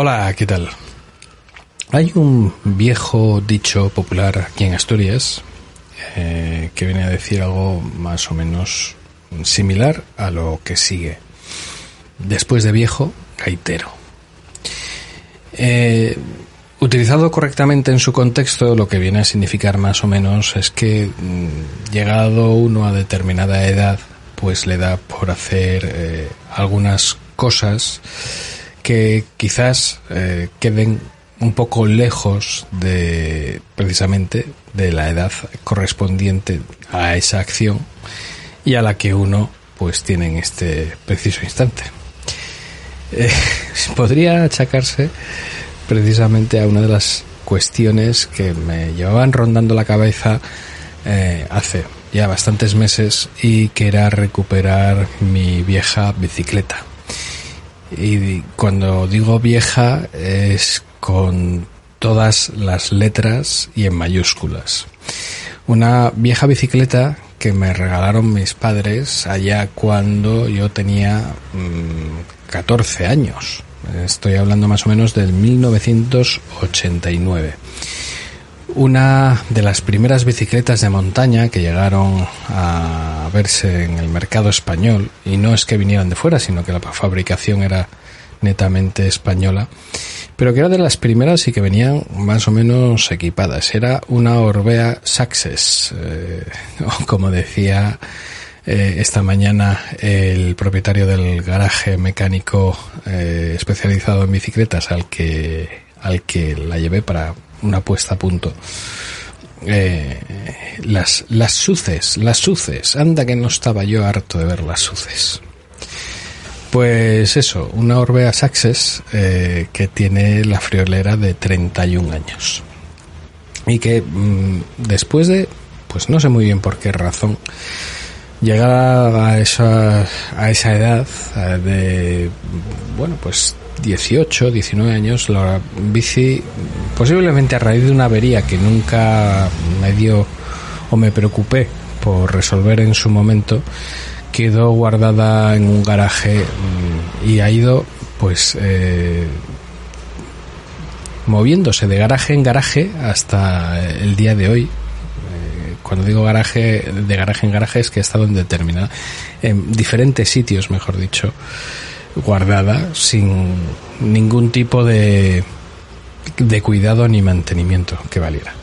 Hola, ¿qué tal? Hay un viejo dicho popular aquí en Asturias eh, que viene a decir algo más o menos similar a lo que sigue. Después de viejo, gaitero. Eh, utilizado correctamente en su contexto, lo que viene a significar más o menos es que mm, llegado uno a determinada edad, pues le da por hacer eh, algunas cosas que quizás eh, queden un poco lejos de precisamente de la edad correspondiente a esa acción y a la que uno pues tiene en este preciso instante. Eh, podría achacarse precisamente a una de las cuestiones que me llevaban rondando la cabeza eh, hace ya bastantes meses y que era recuperar mi vieja bicicleta. Y cuando digo vieja es con todas las letras y en mayúsculas. Una vieja bicicleta que me regalaron mis padres allá cuando yo tenía 14 mm, años. Estoy hablando más o menos del 1989 una de las primeras bicicletas de montaña que llegaron a verse en el mercado español, y no es que vinieran de fuera, sino que la fabricación era netamente española, pero que era de las primeras y que venían más o menos equipadas. Era una Orbea Success, eh, como decía eh, esta mañana el propietario del garaje mecánico eh, especializado en bicicletas al que al que la llevé para una puesta a punto. Eh, las, las suces, las suces. Anda que no estaba yo harto de ver las suces. Pues eso, una Orbea Success eh, que tiene la friolera de 31 años. Y que mm, después de, pues no sé muy bien por qué razón, llegar a esa, a esa edad de, bueno, pues 18, 19 años, la bici, posiblemente a raíz de una avería que nunca me dio o me preocupé por resolver en su momento, quedó guardada en un garaje mm, y ha ido, pues, eh, moviéndose de garaje en garaje hasta el día de hoy. Eh, cuando digo garaje, de garaje en garaje es que ha estado en determinada, en diferentes sitios, mejor dicho, guardada sin ningún tipo de, de cuidado ni mantenimiento que valiera.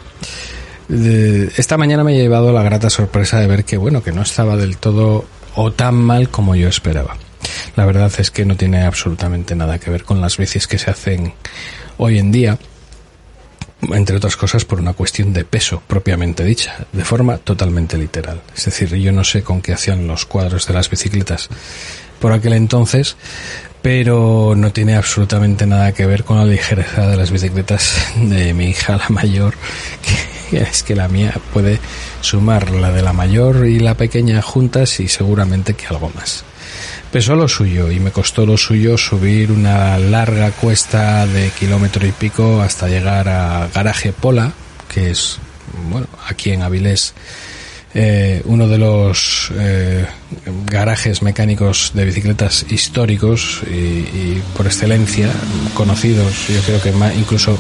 Esta mañana me he llevado la grata sorpresa de ver que bueno, que no estaba del todo o tan mal como yo esperaba. La verdad es que no tiene absolutamente nada que ver con las bicis que se hacen hoy en día, entre otras cosas por una cuestión de peso propiamente dicha, de forma totalmente literal. Es decir, yo no sé con qué hacían los cuadros de las bicicletas por aquel entonces, pero no tiene absolutamente nada que ver con la ligereza de las bicicletas de mi hija la mayor, que es que la mía puede sumar la de la mayor y la pequeña juntas y seguramente que algo más. Pesó lo suyo y me costó lo suyo subir una larga cuesta de kilómetro y pico hasta llegar a Garaje Pola, que es, bueno, aquí en Avilés eh, uno de los eh, garajes mecánicos de bicicletas históricos y, por excelencia conocidos, yo creo que incluso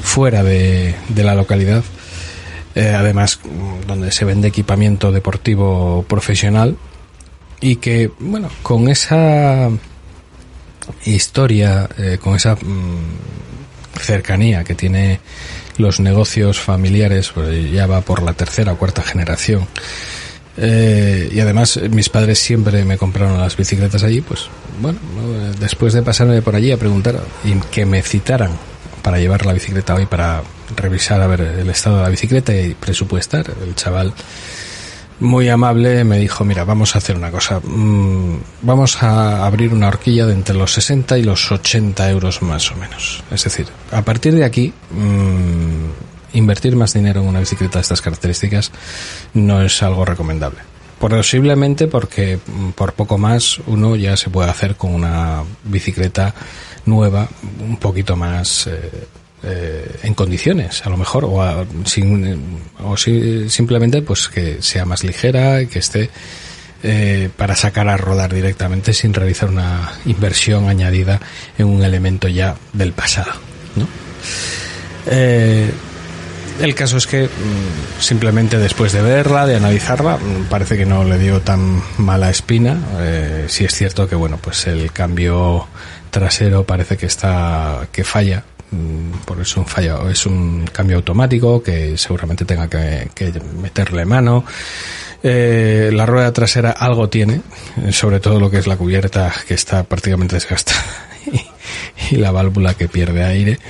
fuera de, la localidad, eh, además donde se vende equipamiento deportivo profesional y que, bueno, con esa historia, con esa mm, cercanía que tiene los negocios familiares, pues ya va por la tercera o cuarta generación. Eh, y además mis padres siempre me compraron las bicicletas allí, pues bueno, después de pasarme por allí a preguntar y que me citaran para llevar la bicicleta hoy para revisar a ver el estado de la bicicleta y presupuestar, el chaval muy amable me dijo, mira, vamos a hacer una cosa, mm, vamos a abrir una horquilla de entre los 60 y los 80 euros más o menos. Es decir, a partir de aquí, mm, invertir más dinero en una bicicleta de estas características no es algo recomendable. Posiblemente porque mm, por poco más uno ya se puede hacer con una bicicleta nueva, un poquito más... Eh, eh, en condiciones, a lo mejor, o, sin, o si, simplemente pues que sea más ligera y que esté eh, para sacar a rodar directamente sin realizar una inversión añadida en un elemento ya del pasado. Eh, el caso es que mm, simplemente después de verla, de analizarla, mm, parece que no le dio tan mala espina. Eh, sí es cierto que bueno, pues el cambio trasero parece que está que falla. Mm, por eso un fallo es un cambio automático que seguramente tenga que, meterle mano. Eh, la rueda trasera algo tiene sobre todo lo que es la cubierta que está prácticamente desgastada y la válvula que pierde aire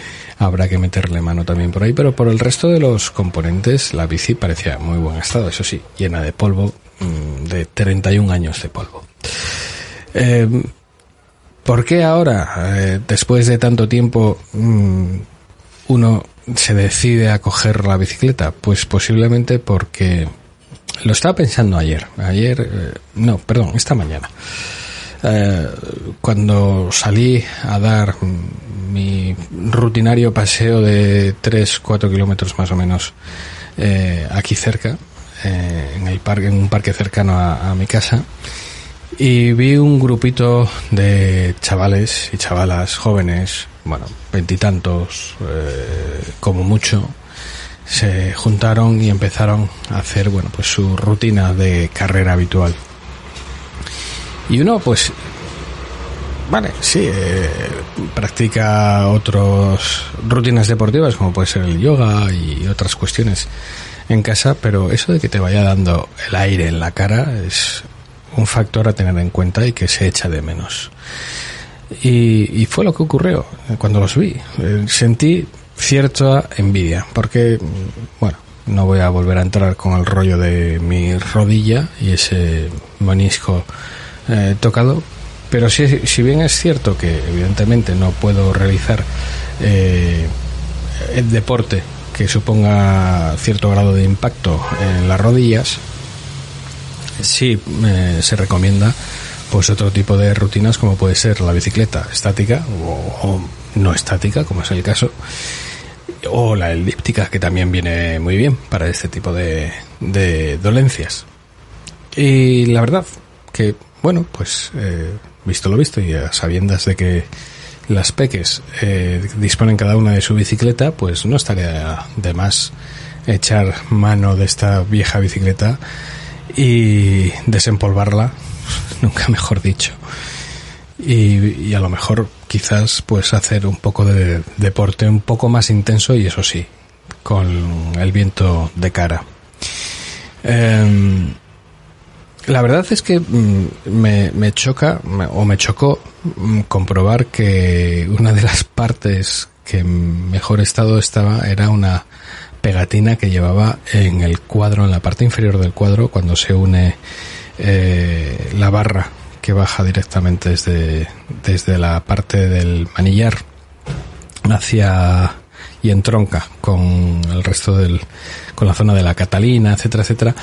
habrá que meterle mano también por ahí, pero por el resto de los componentes la bici parecía muy buen estado, eso sí, llena de polvo, mm, de 31 años de polvo. Eh, ¿Por qué ahora, eh, después de tanto tiempo, mm, uno se decide a coger la bicicleta? Pues posiblemente porque lo estaba pensando ayer, ayer, eh, no, perdón, esta mañana. Cuando salí a dar mi rutinario paseo de 3-4 kilómetros más o menos eh, aquí cerca, eh, en, el parque, en un parque cercano a, mi casa, y vi un grupito de chavales y chavalas jóvenes, bueno, veintitantos, eh, como mucho, se juntaron y empezaron a hacer, bueno, pues su rutina de carrera habitual. Y uno, pues, Vale, sí, eh, practica otras rutinas deportivas como puede ser el yoga y otras cuestiones en casa, pero eso de que te vaya dando el aire en la cara es un factor a tener en cuenta y que se echa de menos. Y, fue lo que ocurrió cuando los vi. Eh, sentí cierta envidia, porque, bueno, no voy a volver a entrar con el rollo de mi rodilla y ese menisco eh, tocado, pero si, si bien es cierto que evidentemente no puedo realizar eh, el deporte que suponga cierto grado de impacto en las rodillas, sí eh, se recomienda pues otro tipo de rutinas como puede ser la bicicleta estática o, no estática, como es el caso, o la elíptica, que también viene muy bien para este tipo de, de dolencias. Y la verdad que, bueno, pues eh, visto lo visto y a sabiendas de que las peques eh, disponen cada una de su bicicleta, pues no estaría de más echar mano de esta vieja bicicleta y desempolvarla, nunca mejor dicho. Y, y, a lo mejor quizás pues hacer un poco de deporte un poco más intenso y eso sí, con el viento de cara. Eh, la verdad es que mm, me, choca o me chocó mm, comprobar que una de las partes que en mejor estado estaba era una pegatina que llevaba en el cuadro, en la parte inferior del cuadro, cuando se une eh, la barra que baja directamente desde, desde la parte del manillar hacia y entronca con el resto del, con la zona de la Catalina, etcétera, etcétera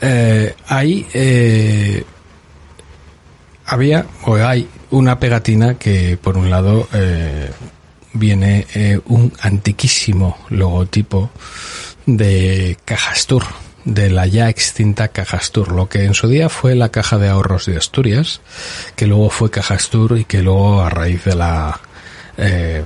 eh, ahí eh, había o hay una pegatina que por un lado eh, viene eh, un antiquísimo logotipo de Cajastur, de la ya extinta Cajastur, lo que en su día fue la Caja de Ahorros de Asturias, que luego fue Cajastur y que luego a raíz de la eh,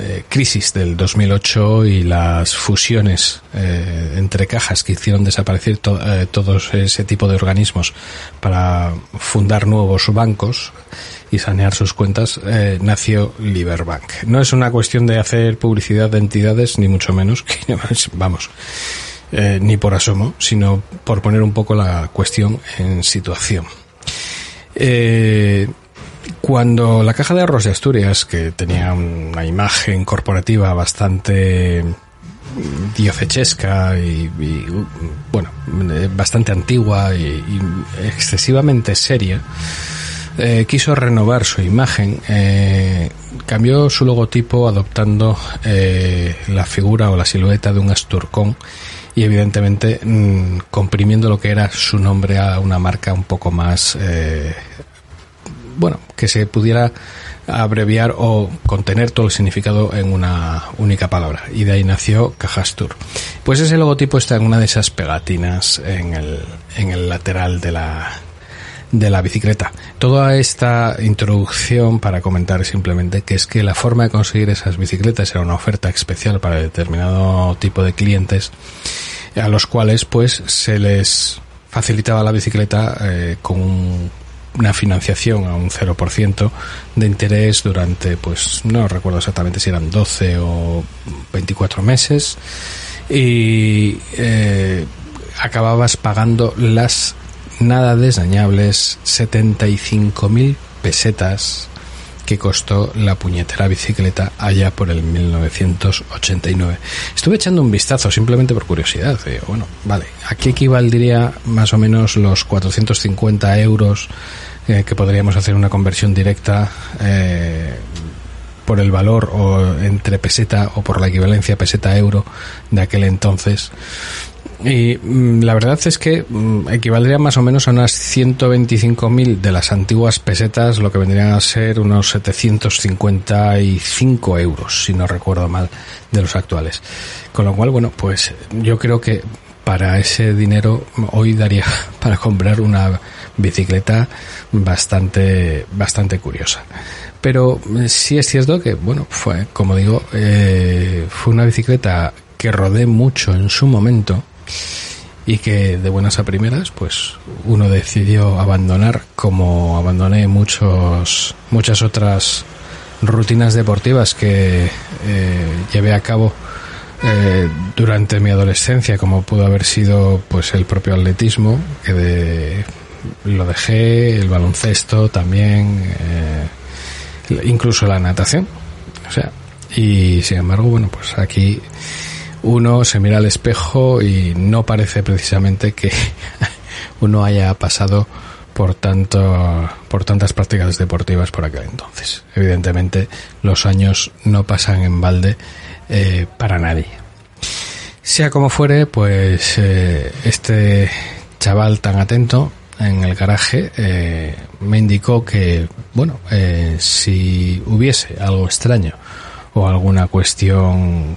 eh, crisis del 2008 y las fusiones eh, entre cajas que hicieron desaparecer eh, todos ese tipo de organismos para fundar nuevos bancos y sanear sus cuentas, nació Liberbank. No es una cuestión de hacer publicidad de entidades, ni mucho menos, que, vamos, ni por asomo, sino por poner un poco la cuestión en situación. Eh, cuando la caja de ahorros de Asturias, que tenía una imagen corporativa bastante diocechesca y, bueno, bastante antigua y, excesivamente seria, eh, quiso renovar su imagen, eh, cambió su logotipo adoptando eh, la figura o la silueta de un asturcón y evidentemente mm, comprimiendo lo que era su nombre a una marca un poco más bueno, que se pudiera abreviar o contener todo el significado en una única palabra. Y de ahí nació Cajastur. Pues ese logotipo está en una de esas pegatinas en el, en el lateral de la, de la bicicleta. Toda esta introducción para comentar simplemente que es que la forma de conseguir esas bicicletas era una oferta especial para determinado tipo de clientes a los cuales pues se les facilitaba la bicicleta eh, con una financiación a un 0% de interés durante pues no recuerdo exactamente si eran 12 o 24 meses. Y eh, acababas pagando las nada desdañables 75.000 pesetas que costó la puñetera bicicleta allá por el 1989. Estuve echando un vistazo simplemente por curiosidad. bueno, vale, aquí equivaldría más o menos los 450 euros eh, que podríamos hacer una conversión directa eh, por el valor o entre peseta o por la equivalencia peseta-euro de aquel entonces. Y mm, la verdad es que mm, equivaldría más o menos a unas 125.000 de las antiguas pesetas, lo que vendrían a ser unos 755 euros, si no recuerdo mal, de los actuales. Con lo cual, bueno, pues yo creo que para ese dinero hoy daría para comprar una bicicleta bastante, bastante curiosa. Pero sí es cierto que, bueno, fue, como digo, eh, fue una bicicleta que rodé mucho en su momento y que de buenas a primeras pues uno decidió abandonar como abandoné muchos muchas otras rutinas deportivas que eh, llevé a cabo eh, durante mi adolescencia como pudo haber sido pues el propio atletismo que de, lo dejé el baloncesto también eh, incluso la natación o sea y sin embargo bueno pues aquí uno se mira al espejo y no parece precisamente que uno haya pasado por tanto por tantas prácticas deportivas por aquel entonces. Evidentemente los años no pasan en balde eh, para nadie. Sea como fuere, pues eh, este chaval tan atento en el garaje eh, me indicó que bueno si hubiese algo extraño o alguna cuestión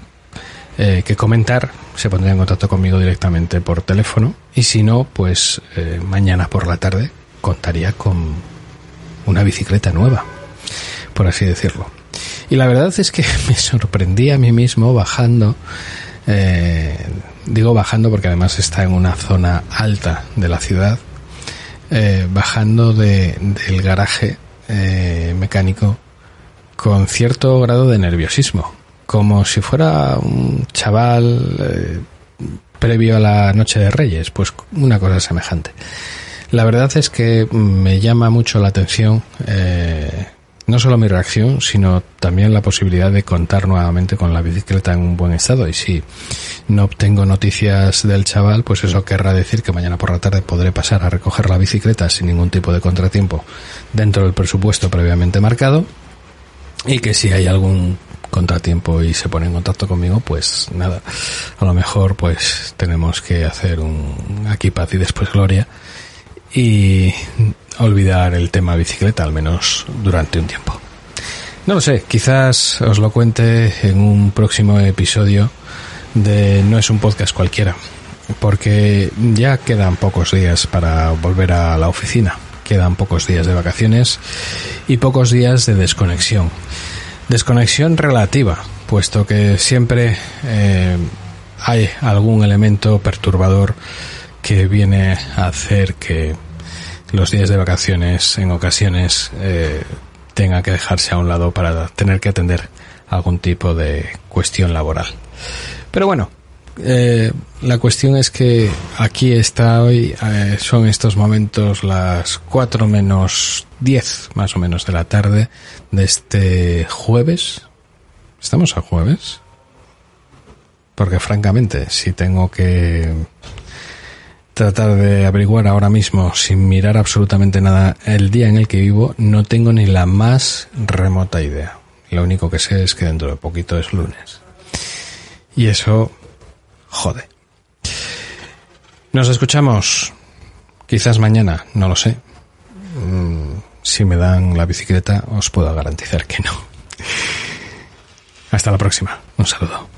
eh, que comentar, se pondría en contacto conmigo directamente por teléfono y si no, pues eh, mañana por la tarde contaría con una bicicleta nueva, por así decirlo. Y la verdad es que me sorprendí a mí mismo bajando, eh, digo bajando porque además está en una zona alta de la ciudad, bajando de, del garaje mecánico con cierto grado de nerviosismo como si fuera un chaval eh, previo a la Noche de Reyes, pues una cosa semejante. La verdad es que me llama mucho la atención eh, no solo mi reacción, sino también la posibilidad de contar nuevamente con la bicicleta en un buen estado. Y si no obtengo noticias del chaval, pues eso querrá decir que mañana por la tarde podré pasar a recoger la bicicleta sin ningún tipo de contratiempo dentro del presupuesto previamente marcado. Y que si hay algún contratiempo y se pone en contacto conmigo, pues nada, a lo mejor pues tenemos que hacer un aquí paz y después gloria y olvidar el tema bicicleta, al menos durante un tiempo. No lo sé, quizás os lo cuente en un próximo episodio de No es un podcast cualquiera, porque ya quedan pocos días para volver a la oficina, quedan pocos días de vacaciones y pocos días de desconexión. Desconexión relativa, puesto que siempre eh, hay algún elemento perturbador que viene a hacer que los días de vacaciones en ocasiones eh, tenga que dejarse a un lado para tener que atender algún tipo de cuestión laboral. Pero bueno, eh, la cuestión es que aquí está hoy, eh, son estos momentos las 4 menos 10 más o menos de la tarde de este jueves. ¿Estamos a jueves? Porque francamente, si tengo que tratar de averiguar ahora mismo sin mirar absolutamente nada el día en el que vivo, no tengo ni la más remota idea. Lo único que sé es que dentro de poquito es lunes. Y eso jode. Nos escuchamos quizás mañana, no lo sé. Mm, si me dan la bicicleta, os puedo garantizar que no. Hasta la próxima. Un saludo.